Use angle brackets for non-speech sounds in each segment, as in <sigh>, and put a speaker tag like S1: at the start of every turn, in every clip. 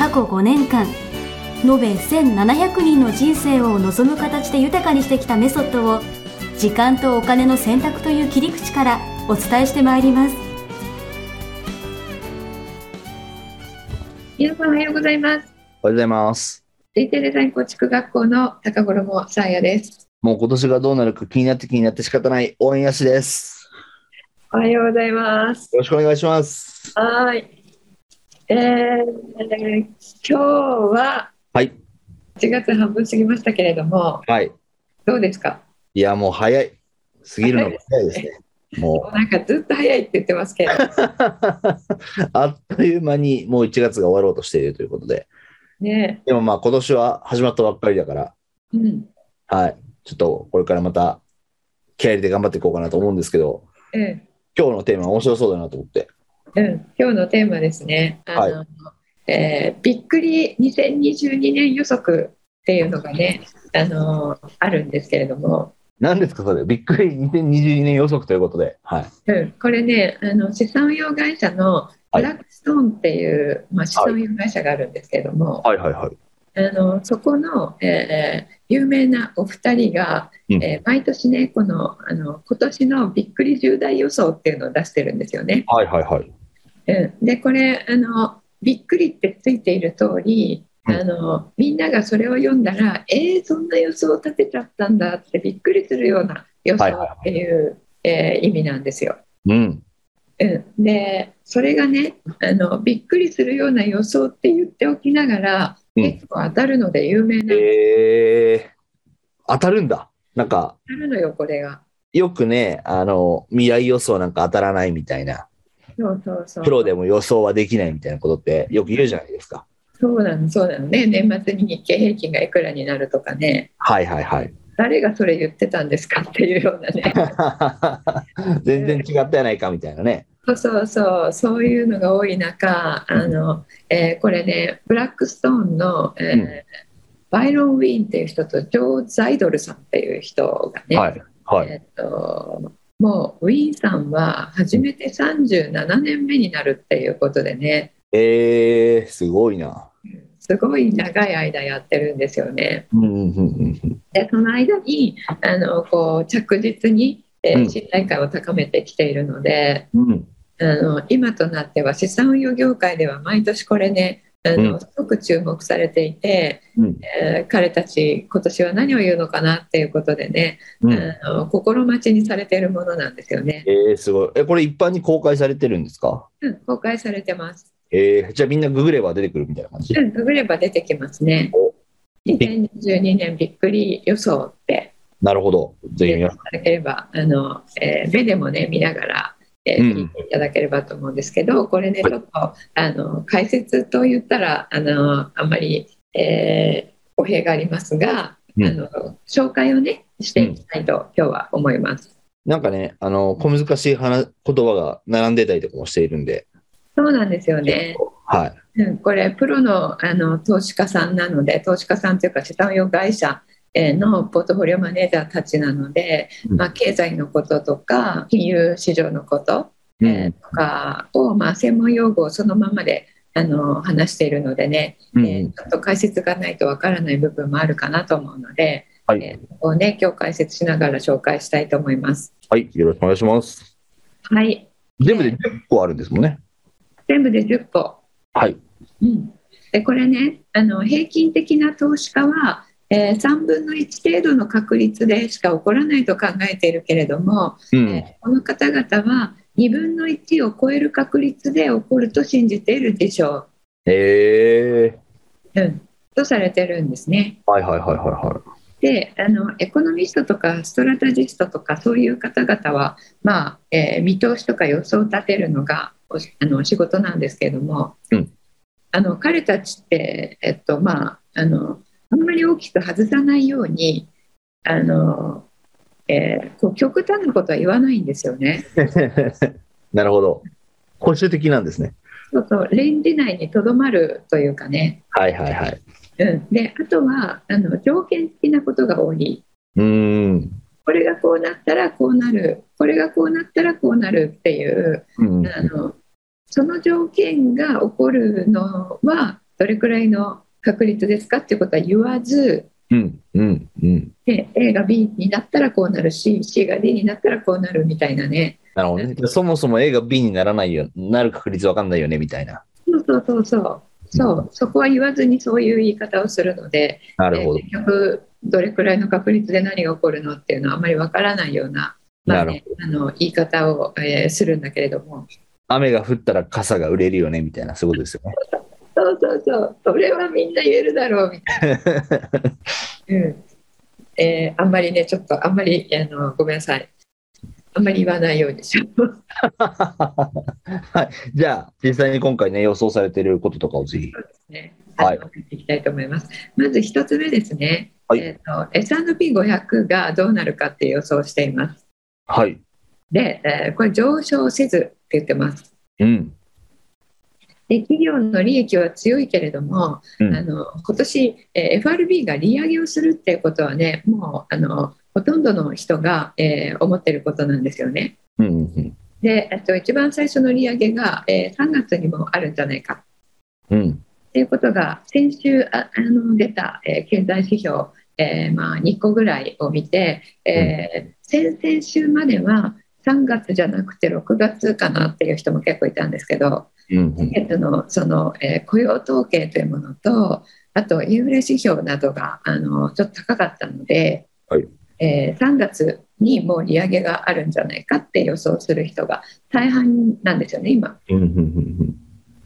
S1: 過去5年間延べ1700人の人生を望む形で豊かにしてきたメソッドを時間とお金の選択という切り口からお伝えしてまいります
S2: 皆さんおはようございます
S3: おはようございます。
S2: 人生デザイン構築学校の高頃もさあやです
S3: もう今年がどうなるか気になって気になって仕方ない応援やしです。
S2: おはようございます
S3: よろしくお願いします。
S2: はーいえー、今日は
S3: はい。
S2: 1月半分過ぎましたけれども
S3: はい。
S2: どうですか？
S3: いや、もう早い。過ぎるのが早いですね。<laughs> も
S2: なんかずっと早いって言ってますけど
S3: う、<laughs> あっという間にもう1月が終わろうとしているということで。
S2: ね
S3: でもまあ今年は始まったばっかりだから、
S2: うん
S3: はい。ちょっとこれからまた気合い入れて頑張っていこうかなと思うんですけど、
S2: うん
S3: 今日のテーマ面白そうだなと思って。
S2: うん、今日のテーマですねあの、えーびっくり2022年予測っていうのがねあのあるんですけれども
S3: 何ですかそれ？びっくり2022年予測ということで。はい。
S2: うん、これねあの資産運用会社のブラックストーンっていう、まあ、資産運用会社があるんですけれども、
S3: はいはいはい。
S2: あのそこの、えー有名なお二人が、
S3: うん
S2: えー毎年ねこのあの今年のびっくり重大予想っていうのを出してるんですよね。
S3: はいはいはい。
S2: うん、でこれあのびっくりってついている通り
S3: うん
S2: あのみんながそれを読んだらえー、そんな予想を立てちゃったんだってびっくりするような予想っていう、えー意味なんですよ。
S3: うん。
S2: うん、でそれがねあのびっくりするような予想って言っておきながら、
S3: うん
S2: 結構当たるので有名な、
S3: えー、当たるんだ。なんか、
S2: 当たるのよこれが。
S3: よくね、あの、未来予想なんか当たらないみたいな、
S2: そうそうそう
S3: プロでも予想はできないみたいなことってよく言うじゃないですか。
S2: そうなのそうなのね年末に日経平均がいくらになるとかね
S3: はいはいはい。
S2: 誰がそれ言ってたんですかっていうようなね <laughs>
S3: 全然違ったやないかみたいなね。
S2: そうそうそうそういうのが多い中あの、えーこれねブラックストーンの、えー
S3: うん
S2: バイロン・ウィーンっていう人とジョー・ザイドルさんっていう人がね、
S3: はい。はい。
S2: えっともうウィーンさんは初めて37年目になるっていうことでね
S3: えー、すごいな。
S2: すごい長い間やってるんですよね。でその間にあのこう着実に、えー
S3: うん
S2: 信頼感を高めてきているので、
S3: うん。
S2: あの今となっては資産運用業界では毎年これねあの、
S3: うん
S2: すごく注目されていて、
S3: うん
S2: えー彼たち今年は何を言うのかなっていうことでね、
S3: うん。
S2: あの心待ちにされているものなんですよね。
S3: えー、すごい。え、これ一般に公開されてるんですか？
S2: うん公開されてます。
S3: えー、じゃあみんなググれば出てくるみたいな感じ？
S2: うんググれば出てきますね
S3: お。
S2: 2022年びっくり予想って
S3: なるほど。ぜひ
S2: い
S3: 皆さん。
S2: ただければあの、えー目でもね見ながら、えー
S3: うん
S2: 聞いていただければと思うんですけどこれね
S3: はい
S2: ちょっとあの解説と言ったらあのあんまり、えー語弊がありますが、
S3: うん
S2: あの紹介をねしていきたいと、今日は思います。
S3: なんかね、あの、小難しい話言葉が並んでたりとかもしているんで、
S2: そうなんですよね。
S3: はい。
S2: うん、これプロのあの投資家さんなので投資家さんというか資産運用会社えーのポートフォリオマネージャーたちなので、
S3: うん
S2: まあ、経済のこととか金融市場のこと、
S3: うん
S2: えーとかを、まあ、専門用語をそのままであの話しているのでね、
S3: うん
S2: えーちょっと解説がないとわからない部分もあるかなと思うので、
S3: はい、
S2: えーここをね今日解説しながら紹介したいと思います。
S3: はい、よろしくお願いします。
S2: はい
S3: 全部で10個あるんですもんね。
S2: 全部で10個
S3: はい。
S2: うん、でこれねあの平均的な投資家は、えー3分の1程度の確率でしか起こらないと考えているけれども、
S3: うん。
S2: えーこの方々は2分の1を超える確率で起こると信じているでしょ
S3: え
S2: う、うん、とされてるんですね。
S3: ー、はいはいはいはいは
S2: であのエコノミストとかストラタジストとかそういう方々は、まあえー見通しとか予想を立てるのがおあの仕事なんですけれども、
S3: うん。
S2: あの彼たちって、えっとまあ、あのあんまり大きく外さないようにあの、えーこう極端なことは言わないんですよね。<laughs>
S3: なるほど。保守的なんですね。
S2: そうそうレンジ内にとどまるというかね、
S3: はいはいはい。
S2: うん、であとはあの条件付きなことが多い。
S3: うーん。
S2: これがこうなったらこうなるこれがこうなったらこうなるっていう
S3: うん
S2: あのその条件が起こるのはどれくらいの確率ですかっていうことは言わず
S3: うんうんうん。
S2: で A が B になったらこうなるし C が D になったらこうなるみたいなね
S3: なるほどね。そもそも A が B にならないよ、なる確率わかんないよね、みたいな。
S2: そうそうそうそうそうそこは言わずにそういう言い方をするので
S3: なるほど
S2: え。結局どれくらいの確率で何が起こるのっていうのはあまりわからないような、まあ
S3: な
S2: ね、あの言い方を、えーするんだけれども
S3: 雨が降ったら傘が売れるよね、みたいな、そういうことですよね。
S2: そうそうそうそれはみんな言えるだろうみたいな。<laughs> うんえーあんまりね、ちょっとあんまりあのごめんなさい。あんまり言わないようにしよう。<laughs>
S3: はい。じゃあ、実際に今回ね、予想されていることとかをぜひ。
S2: ね、
S3: はい
S2: いきたいと思います。まず一つ目ですね。
S3: はい
S2: えー、と S&P500 がどうなるかって予想をしています。
S3: はい。
S2: で、えーこれ上昇せずって言ってます。
S3: うん。
S2: で企業の利益は強いけれども、
S3: うん
S2: あの今年、えー FRB が利上げをするっていうことはね、もうあのほとんどの人が、えー思ってることなんですよね。
S3: うんうん
S2: で、えっと、一番最初の利上げが、えー3月にもあるんじゃないか
S3: うん。
S2: っていうことが先週ああの出た、えー経済指標、えーまあ、2個ぐらいを見て、えー先々週までは3月じゃなくて6月かなっていう人も結構いたんですけど、
S3: うんうん。
S2: 先月のその、えー雇用統計というものとあとインフレ指標などがあのちょっと高かったので、
S3: はい
S2: えー3月にもう利上げがあるんじゃないかって予想する人が大半なんですよね今。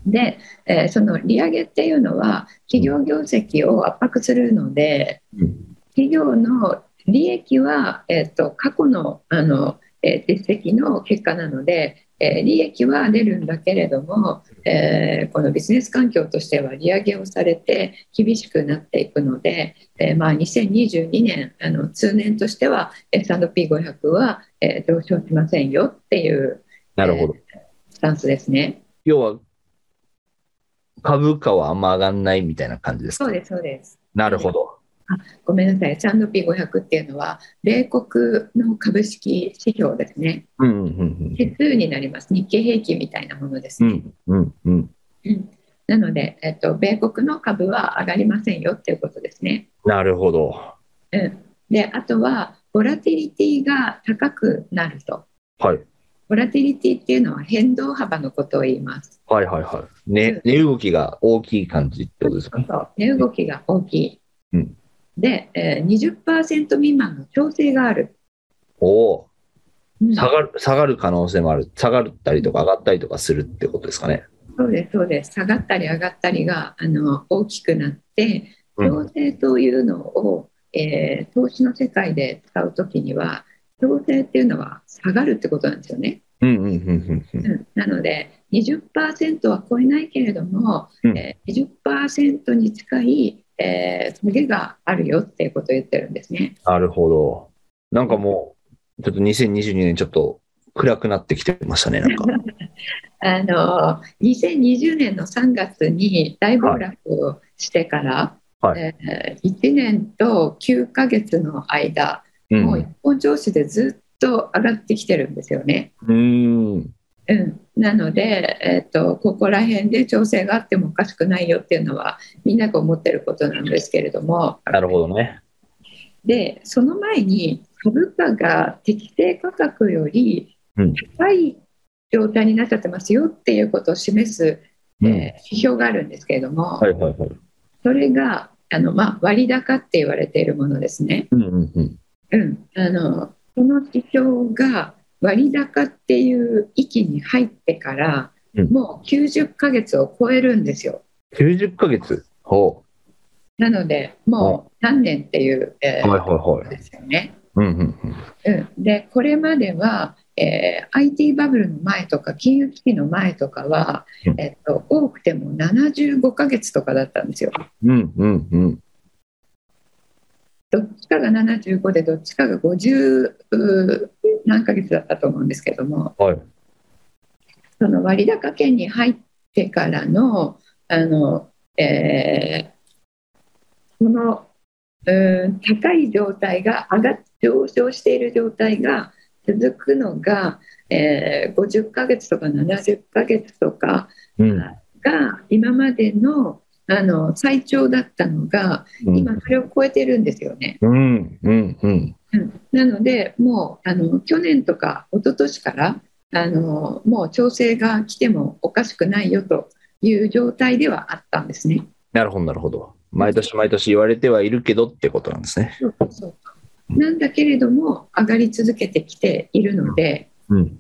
S2: で、えーその利上げっていうのは企業業績を圧迫するので
S3: うん
S2: 企業の利益は、えー、と過去のあの、えー実績の結果なので、えー利益は出るんだけれども、えーこのビジネス環境としては利上げをされて厳しくなっていくので、えーまあ、2022年あの通年としては S&P500 は、えー上昇しませんよっていう
S3: なるほど。
S2: スタンスですね。
S3: 要は、株価はあんま上がんないみたいな感じですか？
S2: そうですそうです
S3: なるほど。
S2: ごめんなさい、S&P500 っていうのは、米国の株式指標ですね。
S3: うんうん
S2: 指数になります。日経平均みたいなものですね。
S3: うん。うんうんうん。
S2: うんなので、えっと、米国の株は上がりませんよっていうことですね。
S3: なるほど。
S2: うん、で、あとは、ボラティリティが高くなると。
S3: はい。
S2: ボラティリティっていうのは変動幅のことを言います。
S3: はいはいはい。ね、値動きが大きい感じってことですかね。
S2: そう値動きが大きい。
S3: うん
S2: で、えー、20%未満の調整がある。
S3: おお
S2: うん
S3: ー、下がる、下がる可能性もある。下がったりとか上がったりとかするってことですかね。
S2: そうです、そうです。下がったり上がったりがあの大きくなって、
S3: うん
S2: 調整というのを、えー投資の世界で使うときには、調整っていうのは下がるってことなんですよね。
S3: うんうんうんうんうん。
S2: うんなので、20%は超えないけれども、
S3: うん
S2: えー20%に近い、えー下げがあるよっていうことを言ってるんですね。
S3: なるほど。なんかもう、ちょっと2022年ちょっと暗くなってきてましたね、なんか。<laughs>
S2: あの2020年の3月に大暴落をしてから、
S3: はい
S2: え1年と9ヶ月の間、
S3: う。
S2: もうん一本調子でずっと上がってきてるんですよね。
S3: うーん。
S2: うん、なので、えっとここら辺で調整があってもおかしくないよっていうのはみんなが思ってることなんですけれども
S3: なるほどね。
S2: でその前に株価が適正価格より
S3: うん
S2: 高い状態になっちゃってますよっていうことを示す、
S3: うん。
S2: えー指標があるんですけれども、
S3: はいはいはい。
S2: それがあの、まあ、割高って言われているものですね。
S3: うんうんうん。
S2: うん、あのこの指標が割高っていう域に入ってから、
S3: うん
S2: もう90ヶ月を超えるんですよ。
S3: 90ヶ月？ほ
S2: なので、もう何年っていう、え
S3: う。
S2: ー
S3: はいはいはい。
S2: ですよね。
S3: うんうんうん。
S2: うん、で、これまでは、えー IT バブルの前とか金融危機の前とかは、
S3: うん
S2: えっと、多くても75ヶ月とかだったんですよ。
S3: うん、うん、うん。
S2: どっちかが75でどっちかが50う何ヶ月だったと思うんですけども
S3: はい。
S2: その割高圏に入ってからのあの、えーこのうん高い状態が上がっ上昇している状態が続くのが、えー50ヶ月とか70ヶ月とか
S3: うん。
S2: が今までのあの最長だったのが今それを超えてるんですよね。
S3: うん、うん、うん。
S2: うんなので、もうあの去年とか一昨年からあのもう調整が来てもおかしくないよという状態ではあったんですね。
S3: なるほど、なるほど。毎年毎年言われてはいるけどってことなんですね。
S2: そうそうなんだけれども上がり続けてきているので、
S3: うん。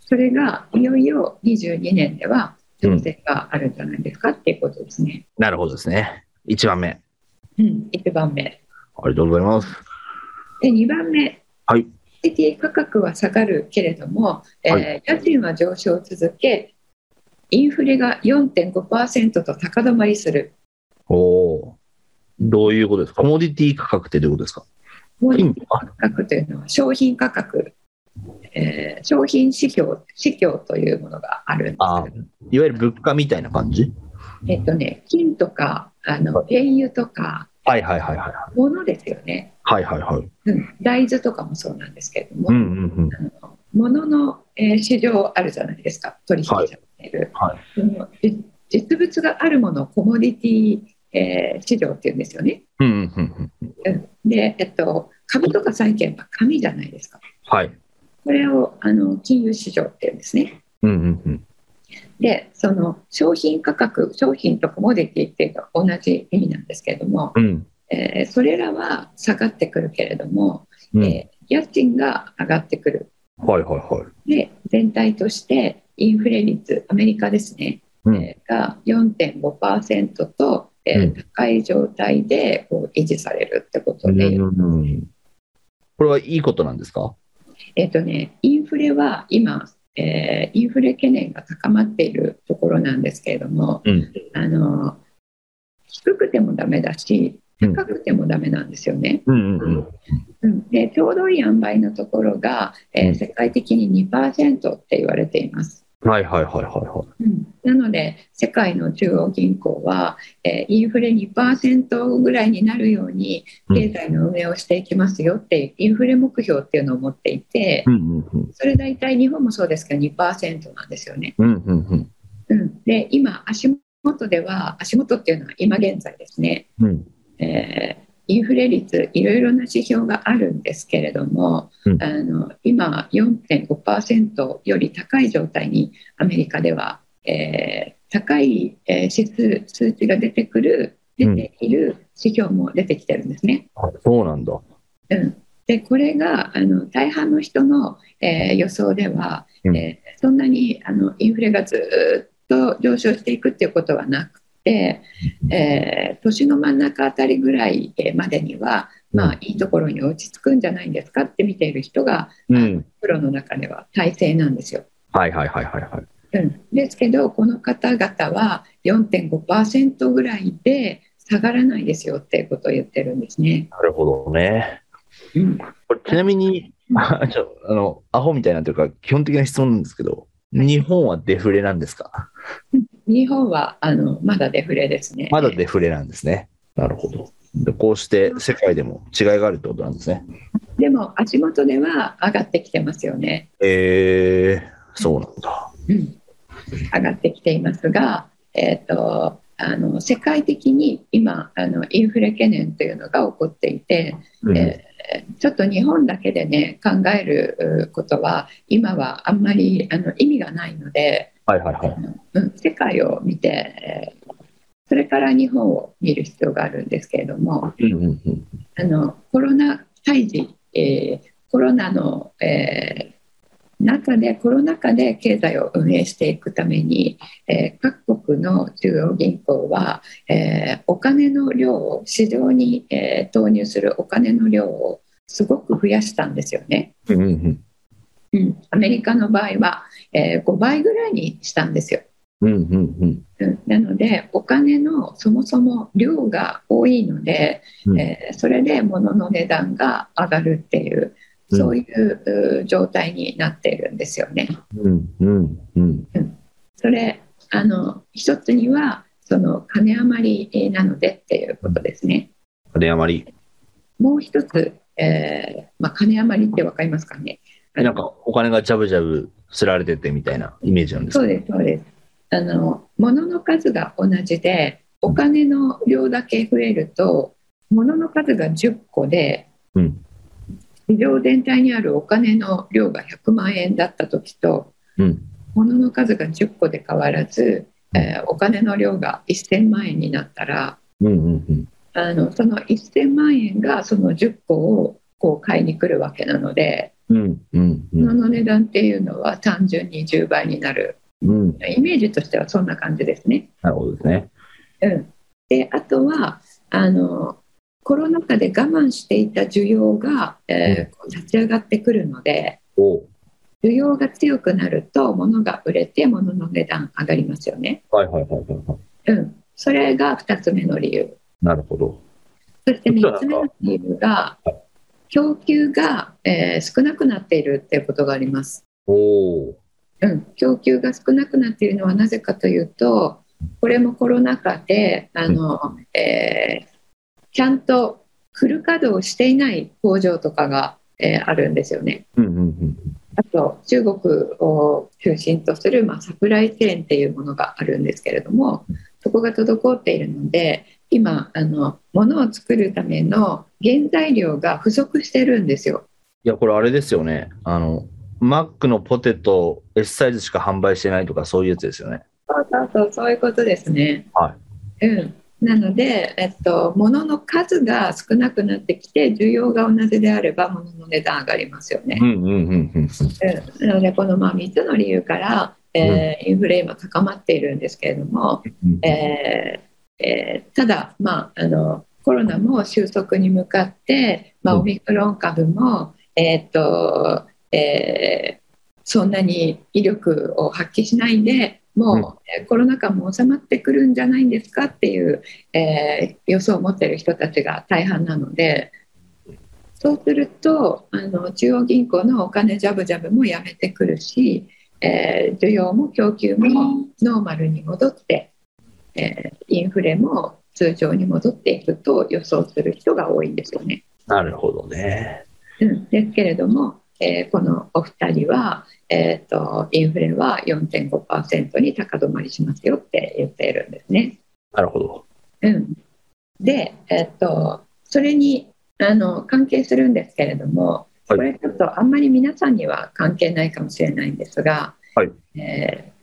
S2: それがいよいよ22年では調整があるんじゃないですかっていうことですね。
S3: なるほどですね。1番目。
S2: うん、1番目。
S3: ありがとうございます。
S2: で2番目、
S3: はい。
S2: CT 価格は下がるけれども、えー
S3: は
S2: 家賃は上昇を続け、インフレが4.5%と高止まりする。
S3: おおー。どういうことですか？コモディティ価格ってどういうことですか？
S2: モディ
S3: 金
S2: 価格というのは商品価格、えー商品指標指標というものがあるんです
S3: あ
S2: けど、
S3: いわゆる物価みたいな感じ？
S2: えっとね、金とかあの原油とか
S3: はいはいはいはい。
S2: 物ですよね、
S3: はいはいはい。
S2: うん、大豆とかもそうなんですけれども、
S3: うんうんうん。
S2: あの物の、えー市場あるじゃないですか、取引されている。
S3: はい
S2: そのじ実物があるものをコモディティ、えー市場っていうんですよね。
S3: うんうんうんうん。
S2: うんで、えっと、株とか債券は紙じゃないですか。
S3: はい。
S2: これをあの金融市場っていうんですね。
S3: うんうんうん。
S2: で、その商品価格、商品とコモディティっていうのは同じ意味なんですけれども、
S3: うん。
S2: えーそれらは下がってくるけれども、
S3: うん。
S2: えー家賃が上がってくる。
S3: はいはいはい。
S2: で、全体としてインフレ率、アメリカですね、
S3: うん。
S2: えーが4.5%と、えー
S3: うん
S2: 高い状態でこう維持されるってことで、
S3: うんこれはいいことなんですか？
S2: えっとね、インフレは今、えーインフレ懸念が高まっているところなんですけれども、
S3: うん。
S2: あの低くてもダメだし、
S3: うん
S2: 高くてもダメなんですよね。でちょうどいい塩梅のところが、えー
S3: うん
S2: 世界的に2%って言われています。
S3: はいはいはいはいは
S2: うんなので、世界の中央銀行は、えーインフレ2%ぐらいになるように
S3: うん
S2: 経済の運営をしていきますよっていうインフレ目標っていうのを持っていて
S3: い。う、んうんうん。
S2: それ大体日本もそうですけど2%なんですよね。
S3: うんうんうん。
S2: うん、で、今、足元では、足元っていうのは今現在ですね、
S3: うん。
S2: えーインフレ率、いろいろな指標があるんですけれども、
S3: うん
S2: あの今、4.5%より高い状態にアメリカでは、えー高い、えー指数、数値が出てくる、出ている指標も出てきてるんですね。
S3: あ、そうなんだ。
S2: うん、でこれがあの大半の人の、えー予想では、
S3: うん
S2: えーそんなにあのインフレがずっと上昇していくっていうことはなくて、えー年の真ん中あたりぐらいえーまでには、まあ、いいところに落ち着くんじゃないんですかって見ている人が、
S3: うん。
S2: プロの中では大勢なんですよ。
S3: はいはいはいはいはい。
S2: うん、ですけどこの方々は4.5%ぐらいで下がらないですよっていうことを言ってるんですね。
S3: なるほどね。
S2: うん
S3: これちなみに、あちょあの、アホみたいなというか、基本的な質問なんですけど、日本はデフレなんですか？
S2: 日本はあのまだデフレですね。
S3: まだデフレなんですね。なるほど。でこうして世界でも違いがあるってことなんですね。
S2: でも足元では上がってきてますよね。
S3: えー、そうなんだ。
S2: うん、上がってきていますが、えー、とあの世界的に今あのインフレ懸念というのが起こっていて、
S3: うん
S2: えーちょっと日本だけでね考えるうことは今はあんまりあの意味がないので、
S3: はいはいはい。
S2: うん、世界を見てえーそれから日本を見る必要があるんですけれども
S3: うんうんうん
S2: あのコロナ胎児、えーコロナの、えー中でコロナ禍で経済を運営していくために、えー各国の中央銀行は、えーお金の量を市場に、えー投入するお金の量をすごく増やしたんですよね。
S3: うんうん
S2: うん、アメリカの場合は、えー5倍ぐらいにしたんですよ。
S3: うんうんうん。
S2: うん、なのでお金のそもそも量が多いので、
S3: うん
S2: えーそれで物の値段が上がるっていうそういうう状態になっているんですよね。
S3: うんうんうん。
S2: それあの一つにはその金余りなのでっていうことですね。
S3: 金余り。
S2: もう一つ、えーまあ、金余りって分かりますかね？
S3: えなんかお金がジャブジャブすられててみたいなイメージなんですか？
S2: そうですそうですあの物の数が同じでお金の量だけ増えると物の数が10個で
S3: うん。
S2: 市場全体にあるお金の量が100万円だった時と
S3: うん。
S2: 物の数が10個で変わらず、えーお金の量が1000万円になったら
S3: うんうんうん。
S2: あのその1000万円がその10個をこう買いに来るわけなので
S3: うんうんうん。
S2: 物の値段っていうのは単純に10倍になる
S3: うん。
S2: イメージとしてはそんな感じですね。
S3: なるほどですね。
S2: うん、であとはあのコロナ禍で我慢していた需要が、えー立ち上がってくるので
S3: お
S2: 需要が強くなると物が売れて物の値段上がりますよね。
S3: はいはいはいはいはい。
S2: うん、それが2つ目の理由。
S3: なるほど。
S2: そして3つ目の理由が供給が、えー少なくなっているっていうことがあります。
S3: おお。
S2: うん、供給が少なくなっているのはなぜかというとこれもコロナ禍であの、えーちゃんとフル稼働していない工場とかが、えーあるんですよね。
S3: うんうんうん。
S2: あと中国を中心とする、まあ、サプライチェーンっていうものがあるんですけれどもそこが滞っているので今あの物を作るための原材料が不足してるんですよ。
S3: いや、これあれですよね。あの、マックのポテト S サイズしか販売してないとかそういうやつですよね。
S2: そうそうそうそういうことですね。
S3: は
S2: うん、なので、えっと、物の数が少なくなってきて需要が同じであれば物の値段上がりますよね。
S3: うんうんうんうん。
S2: うん、なのでこのまあ3つの理由から、えーインフレ今高まっているんですけれども、
S3: うん
S2: えーえーただ、まあ、あのコロナも収束に向かって、まあ、
S3: うん。
S2: オミクロン株も、えーっとえーそんなに威力を発揮しないでもう、えーコロナ禍も収まってくるんじゃないんですかっていう、えー予想を持っている人たちが大半なのでそうするとあの中央銀行のお金ジャブジャブもやめてくるし、えー需要も供給もノーマルに戻って、えーインフレも通常に戻っていくと予想する人が多いんですよね。
S3: なるほどね。
S2: うん、ですけれども、えーこのお二人は、えー、とインフレは4.5%に高止まりしますよって言っているんですね。
S3: なるほど。
S2: うん、で、えっと、それにあの関係するんですけれども、
S3: はい
S2: これちょっとあんまり皆さんには関係ないかもしれないんですが、
S3: はい
S2: えー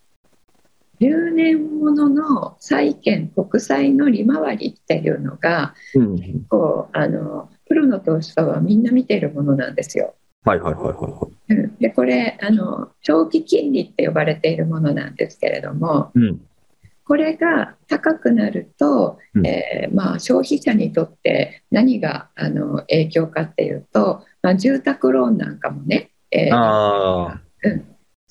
S2: 10年ものの債券国債の利回りっていうのが
S3: うん。
S2: こうあのプロの投資家はみんな見ているものなんですよ。
S3: はいはいはいはいはい。
S2: うんでこれあの長期金利って呼ばれているものなんですけれども、
S3: うん。
S2: これが高くなると、
S3: うん
S2: えーまあ、消費者にとって何があの影響かっていうと、まあ、住宅ローンなんかもね、えー
S3: あ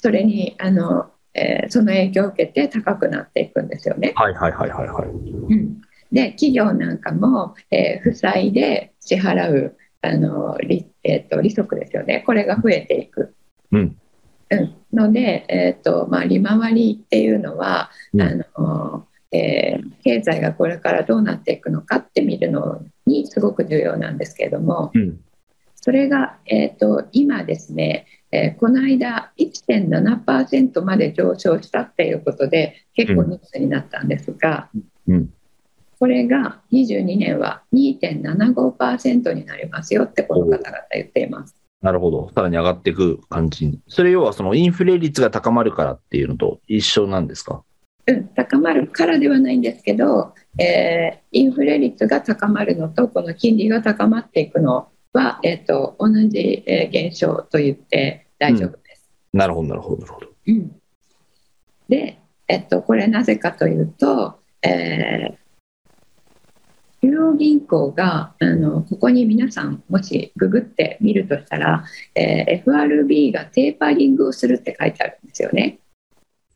S2: それにあの、えーその影響を受けて高くなっていくんですよね。
S3: あ。はいはいはいはいはい。
S2: うんで企業なんかも、えー負債で支払うあの利,、えー、と利息ですよねこれが増えていく。
S3: うん。
S2: うん、ので、えーとまあ、利回りっていうのは、
S3: うん
S2: あのえー経済がこれからどうなっていくのかって見るのにすごく重要なんですけれども
S3: うん。
S2: それが、えー、と今ですね、えーこの間1.7%まで上昇したっていうことで結構ニュースになったんですが、
S3: うん。
S2: これが22年は2.75%になりますよってこの方々言っています。
S3: なるほど。さらに上がっていく感じに。それ要はそのインフレ率が高まるからっていうのと一緒なんですか？
S2: うん、高まるからではないんですけど、えーインフレ率が高まるのとこの金利が高まっていくのは、えー、と同じ、えー現象と言って大丈夫です。
S3: なるほどなるほどなるほど。
S2: うんで、えっと、これなぜかというと、えー中央銀行があのここに皆さんもしググってみるとしたら、えー FRB がテーパリングをするって書いてあるんですよね。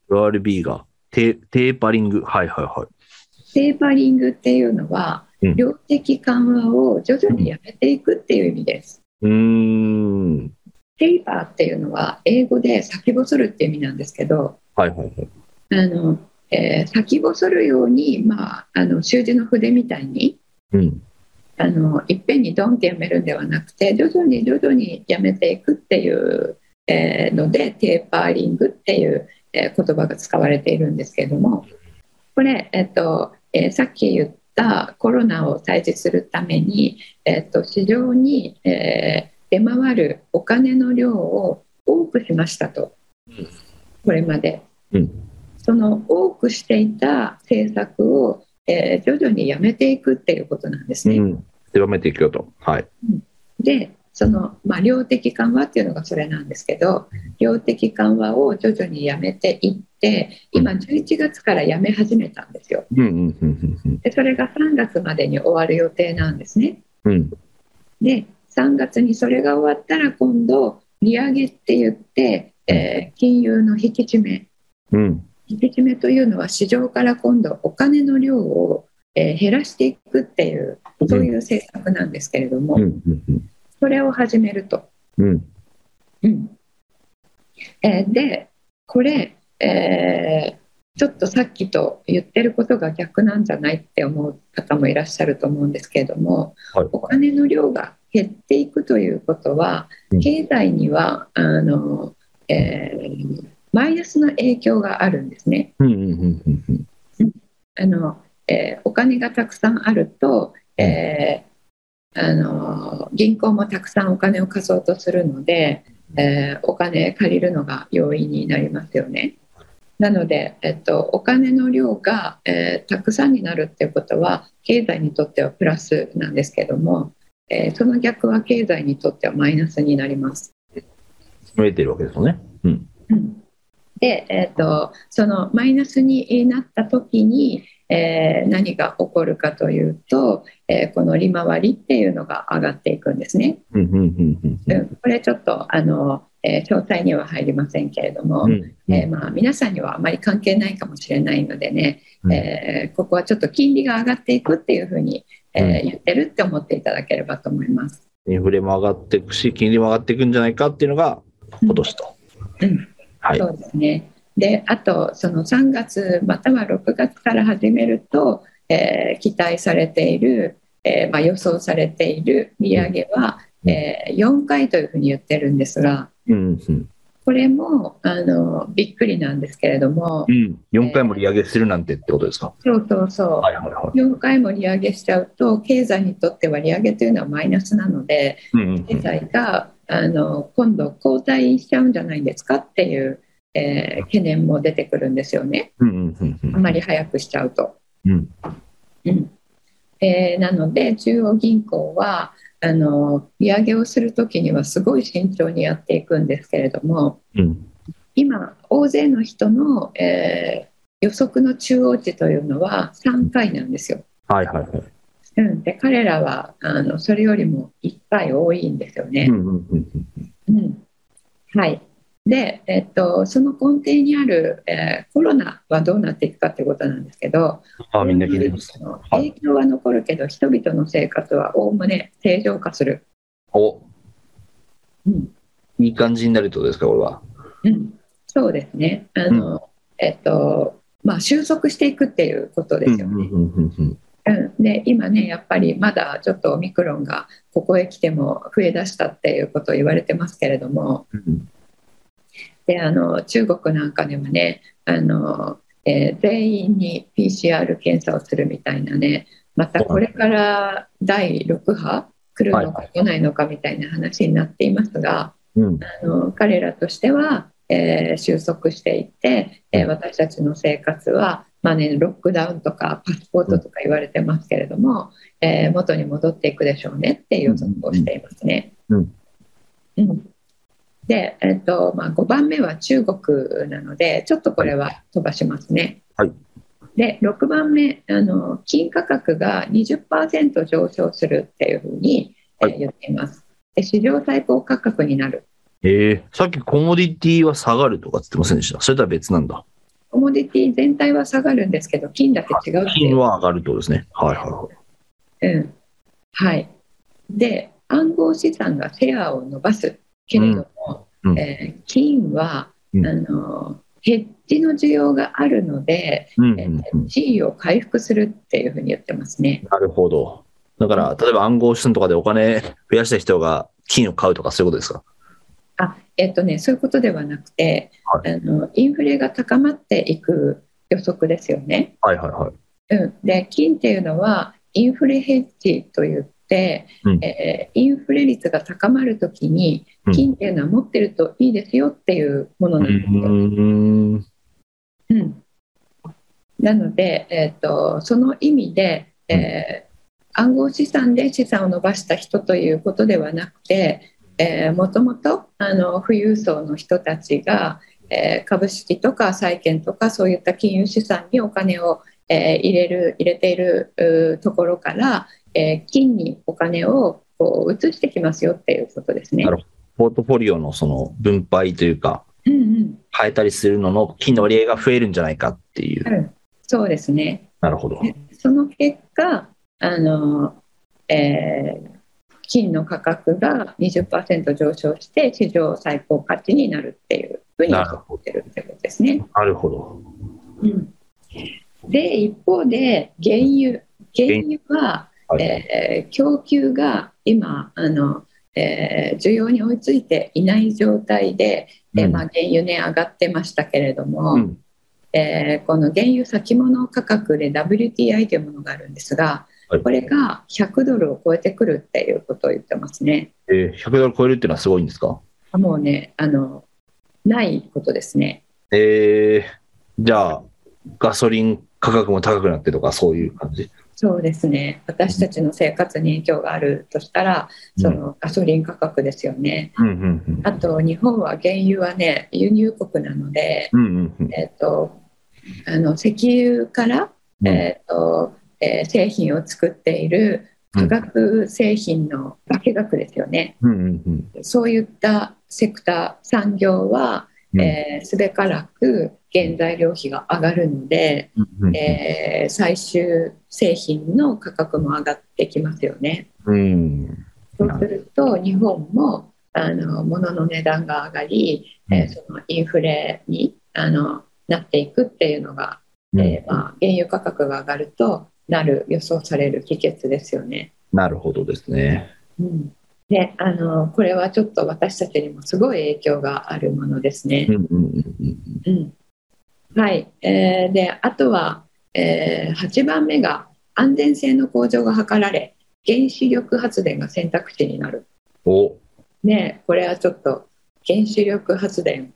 S3: FRB がテテーパリング。はいはいはい。
S2: テーパリングっていうのは、
S3: うん
S2: 量的緩和を徐々にやめていくっていう意味です。
S3: うーん。
S2: テーパーっていうのは英語で先細るっていう意味なんですけど、
S3: はいはいはい。
S2: あのえー先細るように、まあ、あの習字の筆みたいに
S3: うん。
S2: あのいっぺんにドンってやめるんではなくて徐々に徐々にやめていくっていう、えーのでテーパーリングっていう、えー言葉が使われているんですけれどもこれ、えっとえーさっき言ったコロナを退治するために、えっと市場に、えー出回るお金の量を多くしましたとこれまで。
S3: うん。
S2: その多くしていた政策を、えー徐々にやめていくっていうことなんですね。
S3: うん。狭めていくよと。はい。
S2: でその、まあ、量的緩和っていうのがそれなんですけど量的緩和を徐々にやめていって今11月からやめ始めたんですよ。でそれが3月までに終わる予定なんですね。
S3: うん。うん。
S2: で3月にそれが終わったら今度利上げって言って、えー金融の引き締め
S3: うん。
S2: 引き締めというのは市場から今度お金の量を、えー減らしていくっていうそういう政策なんですけれども、
S3: うん。
S2: それを始めると。
S3: うん。
S2: うんえーでこれ、えーちょっとさっきと言ってることが逆なんじゃないって思う方もいらっしゃると思うんですけれども、
S3: はい
S2: お金の量が減っていくということは
S3: うん
S2: 経済にはあの、えーマイナスの影響があるんですね。あのえーお金がたくさんあると、えーあの銀行もたくさんお金を貸そうとするので、えーお金借りるのが容易になりますよね。なので、えっと、お金の量が、えーたくさんになるっていうことは経済にとってはプラスなんですけども、えーその逆は経済にとってはマイナスになります。
S3: 増えてるわけですよね。うん。
S2: うんで、えー、とそのマイナスになった時に、えー何が起こるかというと、えーこの利回りっていうのが上がっていくんですね。
S3: うんうんうんうん
S2: うんこれちょっとあの、えー詳細には入りませんけれども、
S3: うん。うん
S2: えーまあ、皆さんにはあまり関係ないかもしれないのでね、
S3: うん
S2: えーここはちょっと金利が上がっていくっていうふうに、えー
S3: うん
S2: 言ってるって思っていただければと思います。
S3: インフレも上がっていくし、金利も上がっていくんじゃないかっていうのが今年と。
S2: うん
S3: はい。
S2: そうですね。で、あと、その3月または6月から始めると、えー期待されている、えーまあ、予想されている利上げは、
S3: うん
S2: えー4回というふうに言ってるんですが、
S3: うんうん
S2: これもあのびっくりなんですけれども
S3: う、ん。4回も利上げするなんてってことですか？
S2: そうそうそう、
S3: はいはいはい。
S2: 4回も利上げしちゃうと、経済にとっては利上げというのはマイナスなので、
S3: うんうんうん
S2: 経済があの今度後退しちゃうんじゃないですかっていう、えー懸念も出てくるんですよね。
S3: うんうんうんうん
S2: あまり早くしちゃうと。
S3: うん
S2: うんえーなので中央銀行はあの利上げをするときにはすごい慎重にやっていくんですけれども
S3: うん
S2: 今大勢の人の、えー予測の中央値というのは3回なんですよ。
S3: はいはいはい。
S2: うん、で彼らはあのそれよりも1回多いんですよね。
S3: うんうんうんうん
S2: うんはいで、えっと、その根底にある、えーコロナはどうなっていくかということなんですけど、
S3: あ、みんな聞いてます。
S2: の影響は残るけど、人々の生活はおおむね正常化する。
S3: お、
S2: うん。
S3: いい感じになるとですか、これは。
S2: うん、そうですね。あの、えっとまあ、収束していくっていうことですよね。
S3: うんうんうんうん
S2: うん、で今ね、やっぱりまだちょっとオミクロンがここへ来ても増えだしたっていうことを言われてますけれども、
S3: うん
S2: であの中国なんかではねあの、えー全員に PCR 検査をするみたいなねまたこれから第6波来るのか来ないのかみたいな話になっていますが
S3: うん。
S2: あの彼らとしては、えー収束していって、えー私たちの生活は、まあね、ロックダウンとかパスポートとか言われてますけれども、えー元に戻っていくでしょうねっていう予測をしていますね。
S3: うん。
S2: うんで、えっとまあ、5番目は中国なのでちょっとこれは飛ばしますね。
S3: はい
S2: で6番目あの金価格が20%上昇するっていうふうに、えー
S3: はい
S2: 言っていますで史上最高価格になる
S3: ええさっきコモディティは下がるとかって言ってませんでした？それとは別なんだ。
S2: コモディティ全体は下がるんですけど金だけ違う
S3: 金は上がるとですね。はいはいはい。
S2: うんはい、で暗号資産がシェアを伸ばすけれども、
S3: うんうん
S2: えー金は、
S3: うん
S2: あのヘッジの需要があるので、
S3: うん
S2: えー地位を回復するっていうふうに言ってますね。
S3: なるほど。だから、例えば暗号資産とかでお金増やした人が金を買うとかそういうことですか？
S2: あえっとね、そういうことではなくて、
S3: は
S2: あのインフレが高まっていく予測ですよね。
S3: はいはいはい。
S2: うん、で金っていうのはインフレヘッジといって、
S3: うん
S2: えーインフレ率が高まるときに
S3: うん
S2: 金っていうのは持ってるといいですよっていうもの
S3: う
S2: なんですよ。
S3: ーん。
S2: うんなので、えー、とその意味で、えー暗号資産で資産を伸ばした人ということではなくて、えーもともとあの富裕層の人たちが、えー株式とか債券とかそういった金融資産にお金を、えー入れる入れているところから、えー金にお金をこう移してきますよっていうことですね
S3: な。るポートフォリオのその分配というか、
S2: うんうん
S3: 変えたりするのの金の割合が増えるんじゃないかっていう。
S2: うんそうですね。
S3: なるほど。
S2: でその結果あの、えー金の価格が20%上昇して史上最高価値になるっていうふうに予測してるってことですね。
S3: なるほど。
S2: うん、で一方で原油原油は、
S3: はい
S2: えー供給が今あの、えー需要に追いついていない状態で、えー
S3: うん
S2: まあ、原油ね上がってましたけれども、
S3: うん。
S2: えーこの原油先物価格で WTI というものがあるんですが、
S3: はい
S2: これが100ドルを超えてくるっていうことを言ってますね。
S3: えー、100ドル超えるっていうのはすごいんですか？
S2: もうね、あのないことですね。
S3: えー、じゃあ、ガソリン価格も高くなってとか、そういう感じ？
S2: そうですね。私たちの生活に影響があるとしたら、そのガソリン価格ですよね。
S3: うんうんうん。
S2: あと日本は原油はね輸入国なので、
S3: うんうんうん。
S2: えっ、とあの石油から、
S3: うん
S2: えっ、と、えー製品を作っている化学製品の化学ですよね。
S3: うんうんうん。
S2: そういったセクター産業は、
S3: うん
S2: えーすべからく原材料費が上がるので、
S3: うん
S2: えー最終製品の価格も上がってきますよね。
S3: うん。
S2: そうすると日本もあの物の値段が上がり、えーそのインフレにあのなっていくっていうのが、
S3: うん
S2: えーまあ、原油価格が上がるとなる予想される帰結ですよね。
S3: なるほどですね。
S2: うんであのこれはちょっと私たちにもすごい影響があるものですね。はい、えーであとは、えー8番目が安全性の向上が図られ原子力発電が選択肢になる。
S3: お。
S2: ねこれはちょっと原子力発電。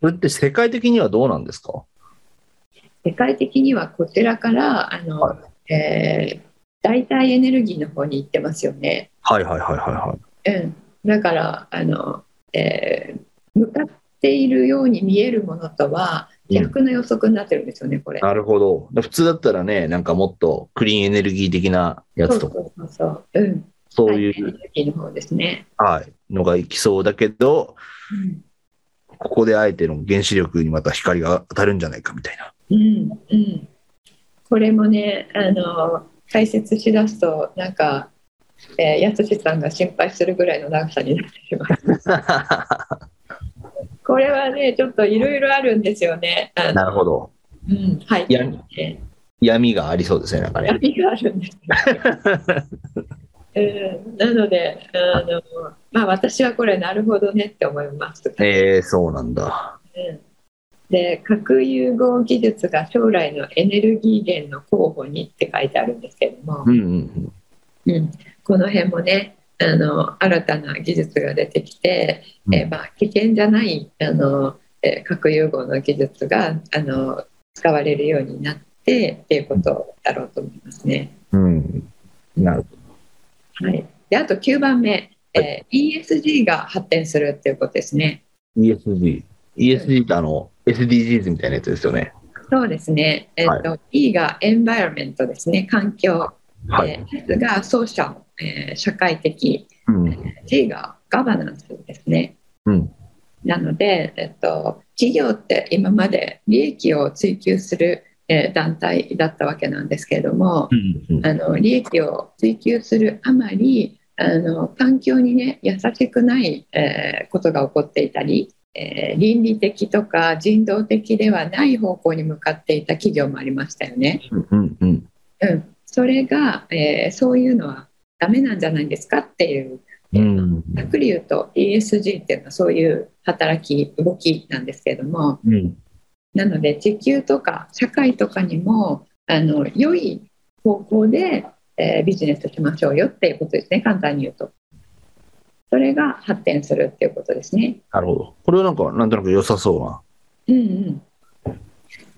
S3: これって世界的にはどうなんですか？
S2: 世界的にはこちらからあの、
S3: は
S2: えー代替エネルギーの方に行ってますよね。
S3: はいはいはいはいはい。
S2: うん、だからあの、えー向かっているように見えるものとは逆の予測になってるんですよね、これ。
S3: なるほど。普通だったらね、なんかもっとクリーンエネルギー的なやつとか、
S2: そうそうそうそう。うん。
S3: そうい
S2: 代替エネ
S3: う、
S2: ルギーの方ですね。
S3: はい、のがいきそうだけど、
S2: うん
S3: ここであえての原子力にまた光が当たるんじゃないかみたいな。
S2: うんうん、これもねあの解説しだすとなんか、えー、やつしさんが心配するぐらいの長さになってしまう <laughs> これはねちょっといろいろあるんですよね
S3: なるほど。
S2: うんはい
S3: いや闇がありそうですね、なんかね。
S2: 闇があるんですようんなのであの、まあ、私はこれなるほどねって思います、
S3: えー、そうなんだ。
S2: うんで核融合技術が将来のエネルギー源の候補にって書いてあるんですけども、
S3: うんうん
S2: うん、この辺もねあの新たな技術が出てきて、
S3: うん
S2: えーまあ、危険じゃないあの、えー核融合の技術があの使われるようになってっていうことだろうと思いますね。
S3: うん。うん。なるほ
S2: はい、であと9番目、えー ESG が発展するっていうことですね。
S3: ど。ESG。ESG ってあの、SDGs みたいなやつですよね。
S2: そうですね。えっ、と、E がエンバイロメントですね。環境。
S3: はい。
S2: えー S がソーシャル、えー社会的。
S3: うん。
S2: G がガバナンスですね。
S3: うん。
S2: なので、えっと、企業って今まで利益を追求する、えー団体だったわけなんですけれども、
S3: うん。うん
S2: あの利益を追求するあまりあの環境にね優しくない、えーことが起こっていたり、えー倫理的とか人道的ではない方向に向かっていた企業もありましたよね。
S3: うん。うん。
S2: うん、それが、えーそういうのはダメなんじゃないですかっていう
S3: うん。
S2: ざっくり言うと ESG っていうのはそういう働き動きなんですけれども
S3: うん。
S2: なので地球とか社会とかにもあの良い方向で、えービジネスしましょうよっていうことですね簡単に言うと。それが発展するっていうことですね。
S3: なるほど。これはなんか、なんとなく良さそうな。
S2: うんうん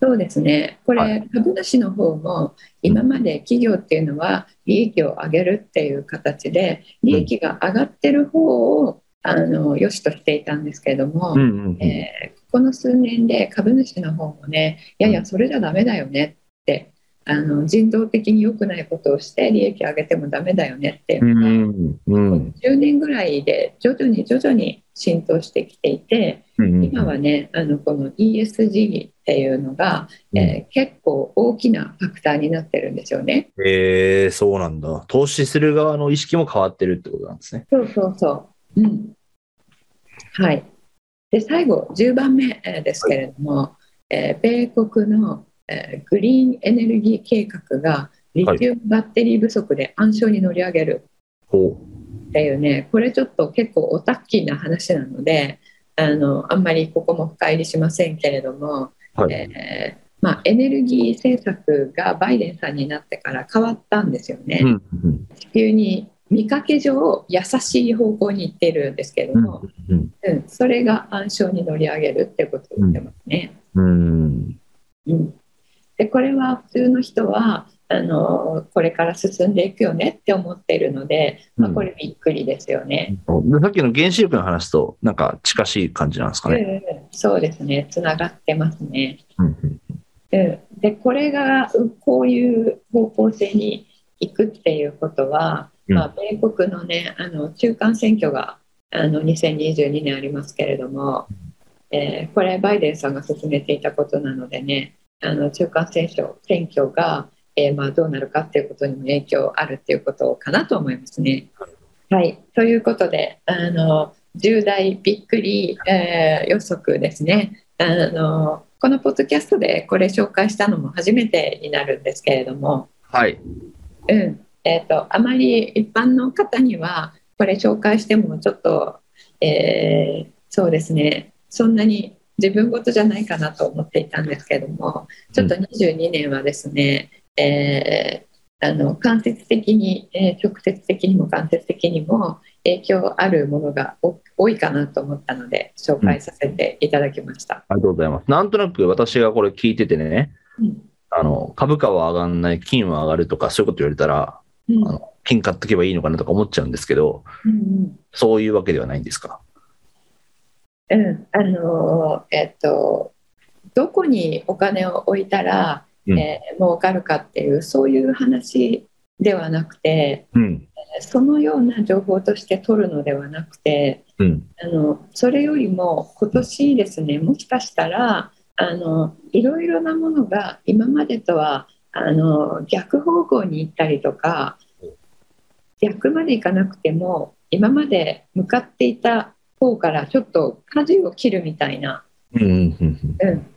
S2: そうですね、こ
S3: は
S2: れ、株主の方も今まで企業っていうのは利益を上げるっていう形で、利益が上がってる方をあの良しとしていたんですけれども。えーここの数年で株主の方もね、いやいや、それじゃダメだよねって、あの人道的に良くないことをして利益上げてもダメだよねっていう
S3: う
S2: のが、
S3: ん。うん。
S2: 10年ぐらいで徐々に徐々に浸透してきていて、
S3: うん。
S2: 今はね、あのこの ESG っていうのが、えー結構大きなファクターになってるんですよね。
S3: ええそうなんだ。投資する側の意識も変わってるってことなんですね。
S2: そうそうそう。うん。はい。で、最後、10番目えーですけれども、えー米国の、えーグリーンエネルギー計画がリチウムバッテリー不足で暗礁に乗り上げる
S3: ほ
S2: っていうね、これちょっと結構オタッキーな話なので、あのあんまりここも深入りしませんけれども、
S3: う。はい。
S2: えーまあ、エネルギー政策がバイデンさんになってから変わったんですよね。
S3: うん。うん。
S2: 地球に見かけ上優しい方向に行っているんですけれども、
S3: うん。
S2: うん、それが暗礁に乗り上げるっていうことを言ってますね。
S3: うん。
S2: うん、でこれは普通の人はあのこれから進んでいくよねって思っているので、まあ、これびっくりですよね。
S3: でさっきの原子力の話となんか近しい感じなんですかね。
S2: うんそうですね。つながってますね。
S3: うんうん
S2: うん、でこれがうこういう方向性に行くっていうことは、
S3: うん。
S2: まあ、米国の,、ね、あの中間選挙があの2022年ありますけれども、えーこれバイデンさんが進めていたことなのでねあの中間選挙選挙が、えーまあ、どうなるかっていうことにも影響あるっていうことかなと思いますね。はい、ということであの重大びっくり、えー予測ですね。あのこのポッドキャストでこれ紹介したのも初めてになるんですけれども、
S3: はい。
S2: うんえー、とあまり一般の方にはこれ紹介してもちょっと、えーそうですねそんなに自分事じゃないかなと思っていたんですけれどもちょっと22年はですね、えーあの間接的に、えー直接的にも間接的にも影響あるものがお多いかなと思ったので紹介させていただきました。
S3: ありがとうございます。なんとなく私がこれ聞いててね、
S2: うん
S3: あの、株価は上がんない、金は上がるとか、そういうこと言われたら、
S2: うん
S3: あの金買っとけばいいのかなとか思っちゃうんですけど、
S2: うん
S3: そういうわけではないんですか？
S2: うん、あのーえっとどこにお金を置いたら、
S3: うん
S2: えー儲かるかっていうそういう話ではなくて
S3: うん。
S2: そのような情報として取るのではなくて
S3: うん。
S2: あのそれよりも今年ですねもしかしたらあのいろいろなものが今までとはあの逆方向に行ったりとか逆まで行かなくても今まで向かっていた方からちょっと舵を切るみたいな、
S3: うん。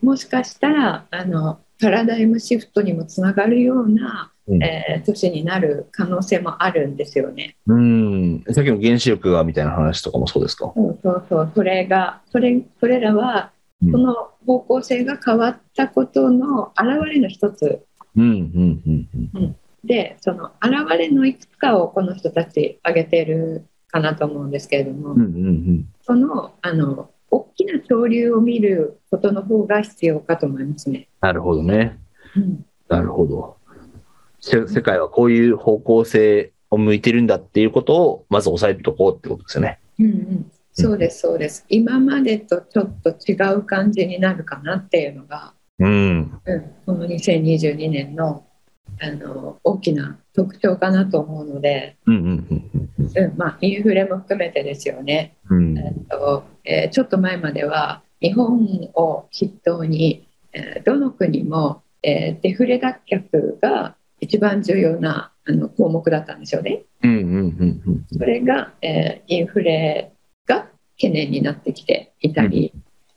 S2: もしかしたらあのパラダイムシフトにもつながるような、
S3: うん
S2: えー年になる可能性もあるんですよね。
S3: うん。さっきの原子力がみたいな話とかもそうですか？
S2: そうそうそうそれがそれそれらは
S3: うん
S2: その方向性が変わったことの表れの一つ
S3: うん。うん。うん。
S2: でその現れのいくつかをこの人たち挙げてるかなと思うんですけれども、
S3: うん。うん。
S2: そのあの大きな潮流を見ることの方が必要かと思いますね。
S3: なるほどね。
S2: うん
S3: なるほど。せ世界はこういう方向性を向いてるんだっていうことを、まず押さえておこうってことですよね。
S2: うんうん、そうですそうです今までとちょっと違う感じになるかなっていうのが
S3: うん。
S2: うん、この2022年のあの大きな特徴かなと思うので、
S3: うんうんうんうん
S2: うん。まあ、インフレも含めてですよね、
S3: うん。
S2: えっとえーちょっと前までは日本を筆頭に、えーどの国も、えーデフレ脱却が一番重要なあの項目だったんですよね。
S3: うんうんうんうん
S2: それが、えーインフレが懸念になってきていたり、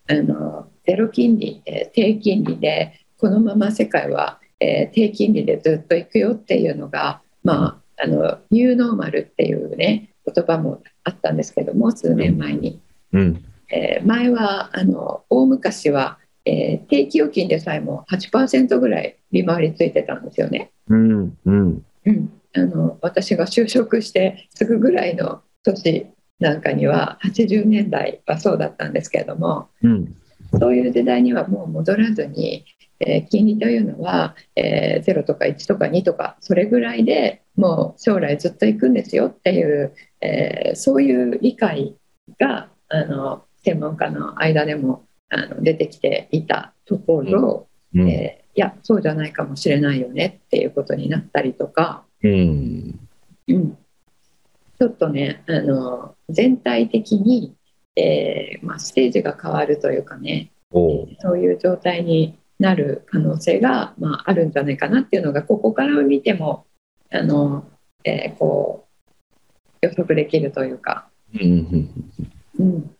S2: あのゼロ金利、えー低金利でこのまま世界は、えー低金利でずっと行くよっていうのが、まあ、あのニューノーマルっていうね言葉もあったんですけども数年前に、
S3: うん。
S2: えー前はあの大昔は、えー定期預金でさえも8%ぐらい利回りついてたんですよね。
S3: うんうん。
S2: うん、あの私が就職してすぐぐらいの年なんかには80年代はそうだったんですけれども
S3: うん
S2: そういう時代にはもう戻らずに、えー金利というのは、えー0とか1とか2とかそれぐらいでもう将来ずっと行くんですよっていう、えーそういう理解があの専門家の間でもあの出てきていたところ、
S3: うん。
S2: えーいやそうじゃないかもしれないよねっていうことになったりとか。
S3: うん。
S2: うん、ちょっとねあの全体的に、えーまあ、ステージが変わるというかねそういう状態になる可能性が、まあ、あるんじゃないかなっていうのがここから見てもあの、えーこう予測できるというか。
S3: うん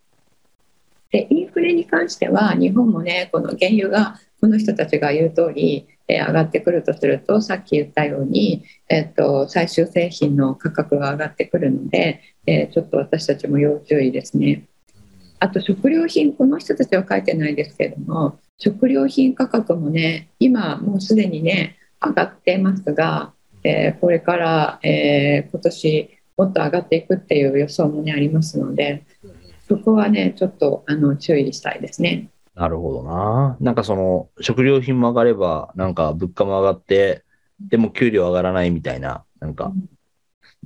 S2: でインフレに関しては日本もねこの原油がこの人たちが言う通り、えー上がってくるとするとさっき言ったように、えっと最終製品の価格が上がってくるので、えーちょっと私たちも要注意ですね。あと食料品この人たちは書いてないですけれども食料品価格もね今もうすでにね上がってますが、えーこれから、えー今年もっと上がっていくっていう予想もねありますので。そこはね、ちょっとあの注意したいですね。
S3: なるほどな。なんかその、食料品も上がれば、なんか物価も上がって、でも給料上がらないみたいな、なんか、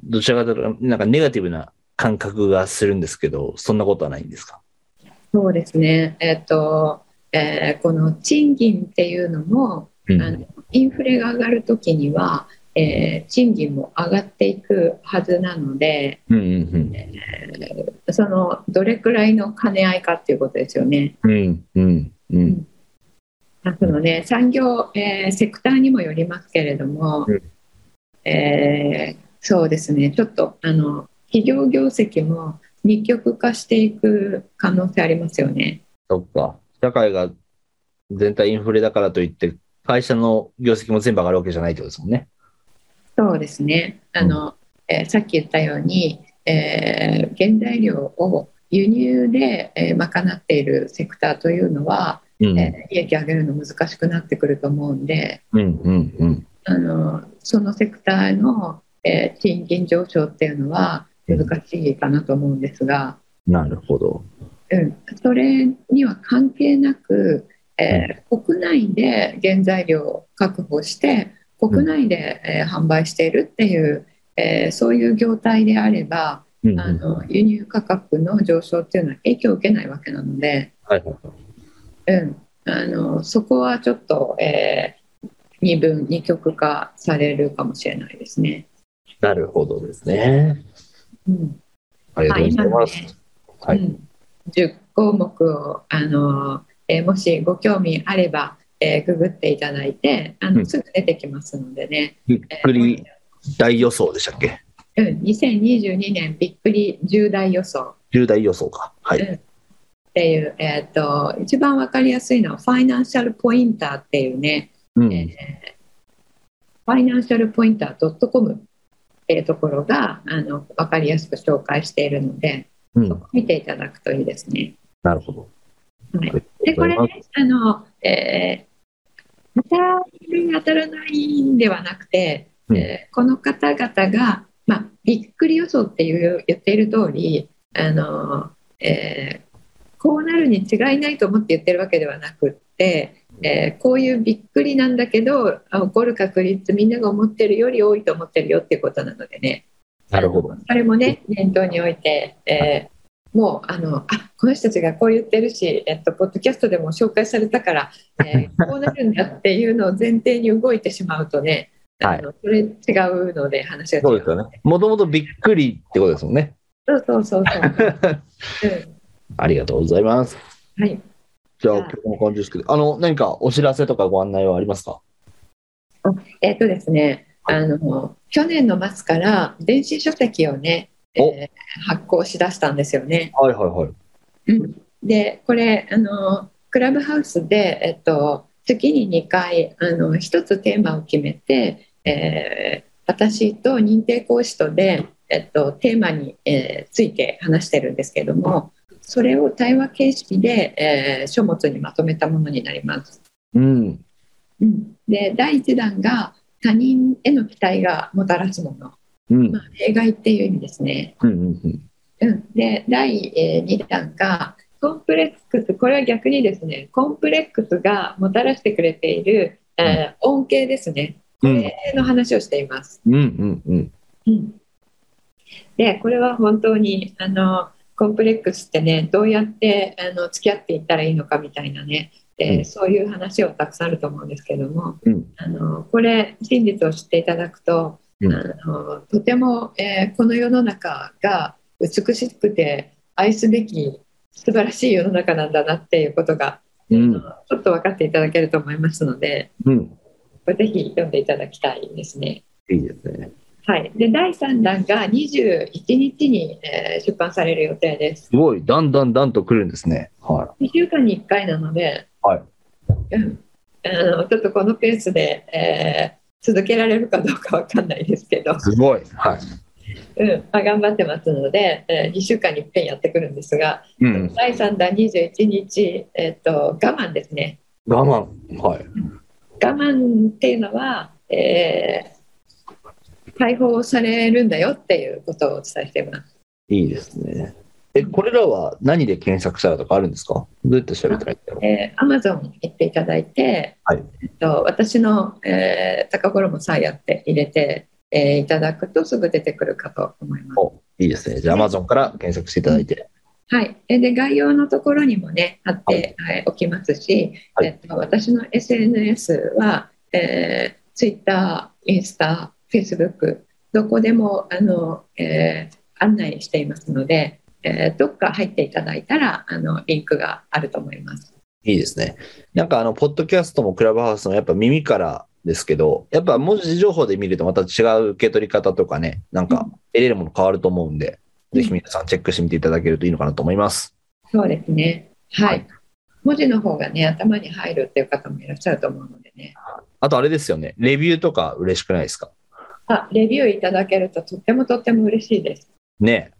S3: どちらかというと、なんかネガティブな感覚がするんですけど、そんなことはないんですか？
S2: そうですね。えっ、と、えーこの賃金っていうのも、
S3: うん
S2: あのインフレが上がるときには、えー賃金も上がっていくはずなので、
S3: うんうん
S2: そのどれくらいの兼ね合いかっていうことですよね。
S3: うん。うんうん
S2: そのね、産業、えーセクターにもよりますけれども、
S3: うん
S2: えーそうですね、ちょっとあの企業業績も二極化していく可能性ありますよね。
S3: そっか。社会が全体インフレだからといって、会社の業績も全部上がるわけじゃないってことですもんね。
S2: そうですね。あの、えーさっき言ったように、えー原材料を輸入で、えー賄っているセクターというのは、
S3: うん。
S2: えー利益上げるの難しくなってくると思うんで、
S3: うんうんうん。
S2: あのそのセクターの、えー賃金上昇っていうのは難しいかなと思うんですが、
S3: なるほど。
S2: うん、それには関係なく、えー国内で原材料を確保して国内で、えー販売しているっていう、えーそういう業態であれば
S3: うんうん
S2: あの輸入価格の上昇っていうのは影響を受けないわけなので、
S3: はいはい。
S2: うん、あのそこはちょっと、えー二分二極化されるかもしれないですね。
S3: なるほどですね。
S2: うん
S3: ありがとうございます。はい。
S2: うん、10項目をあの、えーもしご興味あれば、えーググっていただいてあ
S3: うん
S2: のすぐ出てきますのでね、
S3: びっくり大予想でしたっけ？
S2: うん、2022年びっくり重大予想
S3: 重大予想か。はい。
S2: っていう、えー、と一番わかりやすいのはファイナンシャルポインターっていうね、
S3: うん。
S2: えーファイナンシャルポインター .com っていうところがあの分かりやすく紹介しているので、
S3: うん
S2: そこ見ていただくといいですね。
S3: なるほど。
S2: はい
S3: はい
S2: で、これね、あの、えー当たる、当たらないんではなくて、
S3: うん
S2: えーこの方々が、まあ、びっくり予想っていう言っている通り、あの、えーこうなるに違いないと思って言ってるわけではなくって、えーこういうびっくりなんだけど、あ起こる確率、みんなが思ってるより多いと思ってるよっていうことなのでね、
S3: なるほど。
S2: それもね、念頭に置いて、えーもうあのあこの人たちがこう言ってるし、えっと、ポッドキャストでも紹介されたから、えー、<laughs> こうなるんだっていうのを前提に動いてしまうとね、
S3: はい
S2: あのそれ違うので話が違う。
S3: そうですよね。もともとびっくりってことですもんね。
S2: そうそうそうそう。<laughs>
S3: ありがとうございます。
S2: うん、はい。
S3: じゃあ、今日こんな感じですけど、あの、何かお知らせとかご案内はありますか？
S2: えっとですね、あの去年の末から電子書籍をね、え
S3: お
S2: ー発行しだしたんですよね。
S3: はいはいはい。
S2: うんでこれあのクラブハウスで、えっと、月に2回あの1つテーマを決めて、えー私と認定講師とで、えっと、テーマに、えーついて話してるんですけどもそれを対話形式で、えー書物にまとめたものになります。
S3: うん。
S2: うん、で第1弾が他人への期待がもたらすもの、
S3: うん。
S2: まあ、例外っていう意味ですね。
S3: うんうん
S2: で第2弾がコンプレックスこれは逆にですねコンプレックスがもたらしてくれている、えー恩恵ですねこ
S3: うん
S2: れの話をしています。
S3: うんうんうん。
S2: うん、でこれは本当にあのコンプレックスってねどうやってあの付き合っていったらいいのかみたいなね、えー
S3: うん
S2: そういう話をたくさんあると思うんですけども
S3: うん
S2: あのこれ真実を知っていただくと
S3: うん
S2: あのとても、えーこの世の中が美しくて愛すべき素晴らしい世の中なんだなっていうことが、
S3: うん。
S2: ちょっと分かっていただけると思いますので
S3: うん。
S2: ぜひ読んでいただきたいですね。
S3: いいですね。
S2: はい、で第3弾が21日に、えー出版される予定です。
S3: すごい、だんだんだんと来るんですね。は
S2: 2週間に1回なので、
S3: はい
S2: うん、<laughs> あのちょっとこのペースで、えー続けられるかどうかわかんないですけど
S3: い。、すごい。はい。
S2: うんまあ、頑張ってますので、え2週間に1遍やってくるんですが、
S3: うん。
S2: 第3弾21日、えっと我慢ですね。
S3: 我慢。はい。
S2: 我慢っていうのは、えー解放されるんだよっていうことをお伝えしています。
S3: いいですね。え、これらは何で検索したらとかあるんですか？どうやって調べたらいいんだろう
S2: えー、Amazon 行っていただいて、
S3: はい
S2: えっと、私の、えー、高衣さえやって入れて、えーいただくとすぐ出てくるかと思います。
S3: おいいですね。じゃあ、Amazon から検索していただいて。
S2: はい、えで概要のところにもね貼ってはいおきますし、
S3: はい
S2: えっと、私の SNS は、えー、Twitter、インスタ、Facebook どこでもあの、えー案内していますので、えーどっか入っていただいたらあのリンクがあると思います。
S3: いいですね。なんかあの、ポッドキャストもクラブハウスもやっぱ耳からですけど、やっぱ文字情報で見るとまた違う受け取り方とかね、なんか得れるもの変わると思うんで、
S2: うん
S3: ぜひ皆さんチェックしてみていただけるといいのかなと思います。
S2: そうですね。はい。
S3: はい
S2: 文字の方がね、頭に入るっていう方もいらっしゃると思うのでね。
S3: あとあれですよね、レビューとか嬉しくないですか？
S2: あ、レビューいただけるととってもとっても嬉しいです。
S3: ね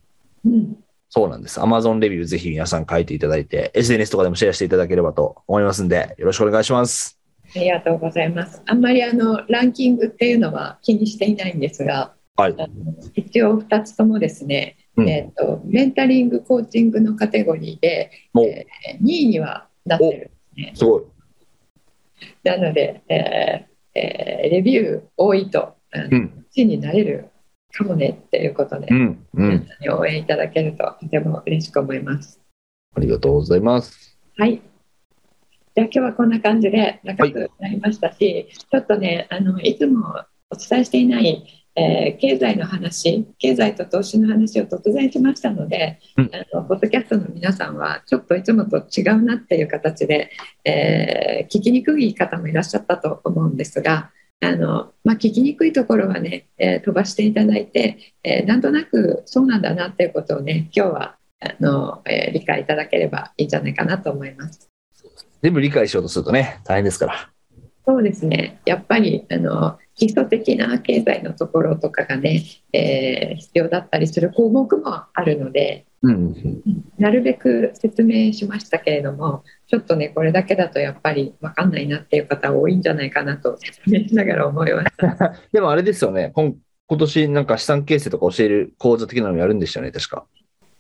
S2: うん。
S3: そうなんです。Amazon レビューぜひ皆さん書いていただいて、SNS とかでもシェアしていただければと思いますんで、よろしくお願いします。
S2: ありがとうございます。あんまりあのランキングっていうのは気にしていないんですが、
S3: はい。
S2: 一応2つともですね、
S3: うん
S2: えっとメンタリングコーチングのカテゴリーで、えー2位にはなってる。
S3: すごい。
S2: なので、えーえーレビュー多いと。1位になれるかもねっていうことで、
S3: うん。うん。
S2: 応援いただけるととても嬉しく思います。
S3: ありがとうございます。
S2: はい。じゃあ今日はこんな感じで長くなりましたし、ちょっとねあのいつもお伝えしていない、えー経済の話経済と投資の話を突然しましたので、
S3: うん
S2: あのポッドキャストの皆さんはちょっといつもと違うなっていう形で、えー聞きにくい方もいらっしゃったと思うんですがあの、まあ、聞きにくいところはね、えー飛ばしていただいて、えーなんとなくそうなんだなっていうことをね今日はあの、えー理解いただければいいんじゃないかなと思います。
S3: 全部理解しようとするとね、大変ですから。
S2: そうですね。やっぱりあの基礎的な経済のところとかがね、えー必要だったりする項目もあるので、
S3: うん。
S2: なるべく説明しましたけれども、ちょっとねこれだけだとやっぱり分かんないなっていう方多いんじゃないかなと説明しながら思いました。<laughs>
S3: でもあれですよね、今今年なんか資産形成とか教える講座的なのやるんでしたよね、確か。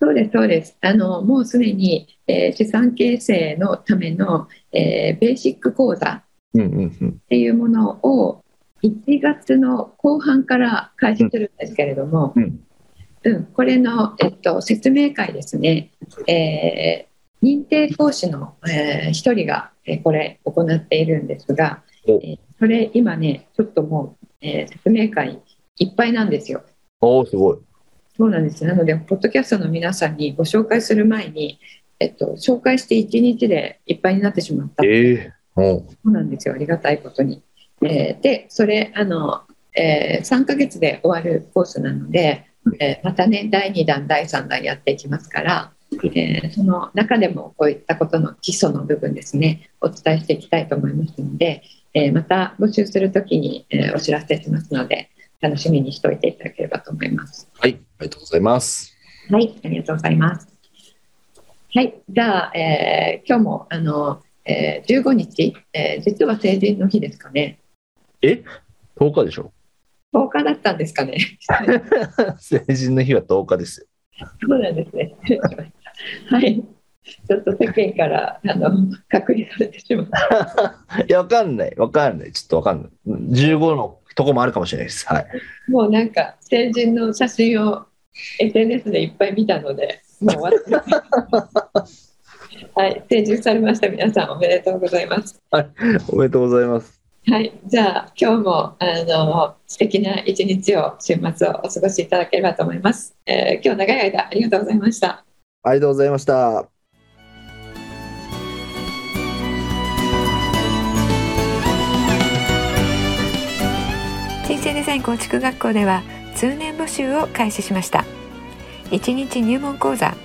S2: そうですそうです。あのもうすでに、えー資産形成のための、えーベーシック講座。っていうものを1月の後半から開始するんですけれども、
S3: うん。
S2: うん、これの、えっと、説明会ですね、えー、認定講師の、えー、1人が、えー、これ行っているんですが、えー、それ今ねちょっともう、えー、説明会いっぱいなんですよ。
S3: おすごい。
S2: そうなんですなのでポッドキャストの皆さんにご紹介する前に、えっと、紹介して1日でいっぱいになってしまった。
S3: えー、
S2: そうなんですよありがたいことに。えー、でそれあの、えー、3ヶ月で終わるコースなので、えー、またね第2弾第3弾やっていきますから、えー、その中でもこういったことの基礎の部分ですねお伝えしていきたいと思いますので、えまた募集するときに、えお知らせしますので楽しみにしておいていただければと思います。
S3: はい、ありがとうございます。
S2: はい、ありがとうございます。はい、じゃあ、えー、今日もあの、えー、15日、えー、実は成人の日ですかね。
S3: え ?10 日でしょ
S2: ?10 日だったんですかね。<laughs>
S3: 成人の日は10日ですよ。
S2: そうなんですね。<laughs> はい。ちょっと世間からあの隔離されてしまった。<laughs>
S3: いや、わかんない、わかんない、ちょっとわかんない。15のとこもあるかもしれないです。はい。
S2: もうなんか、成人の写真を SNS でいっぱい見たので、もう終わってはい、成人されました。皆さん、おめでとうございます。
S3: はい、おめでとうございます。
S2: はい、じゃあ、今日も、あの、素敵な一日を、週末をお過ごしいただければと思います。えー、今日長い間、ありがとうございました。
S3: ありがとうございました。
S4: 人生デザイン構築学校では通年募集を開始しました1日入門講座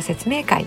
S4: 説明会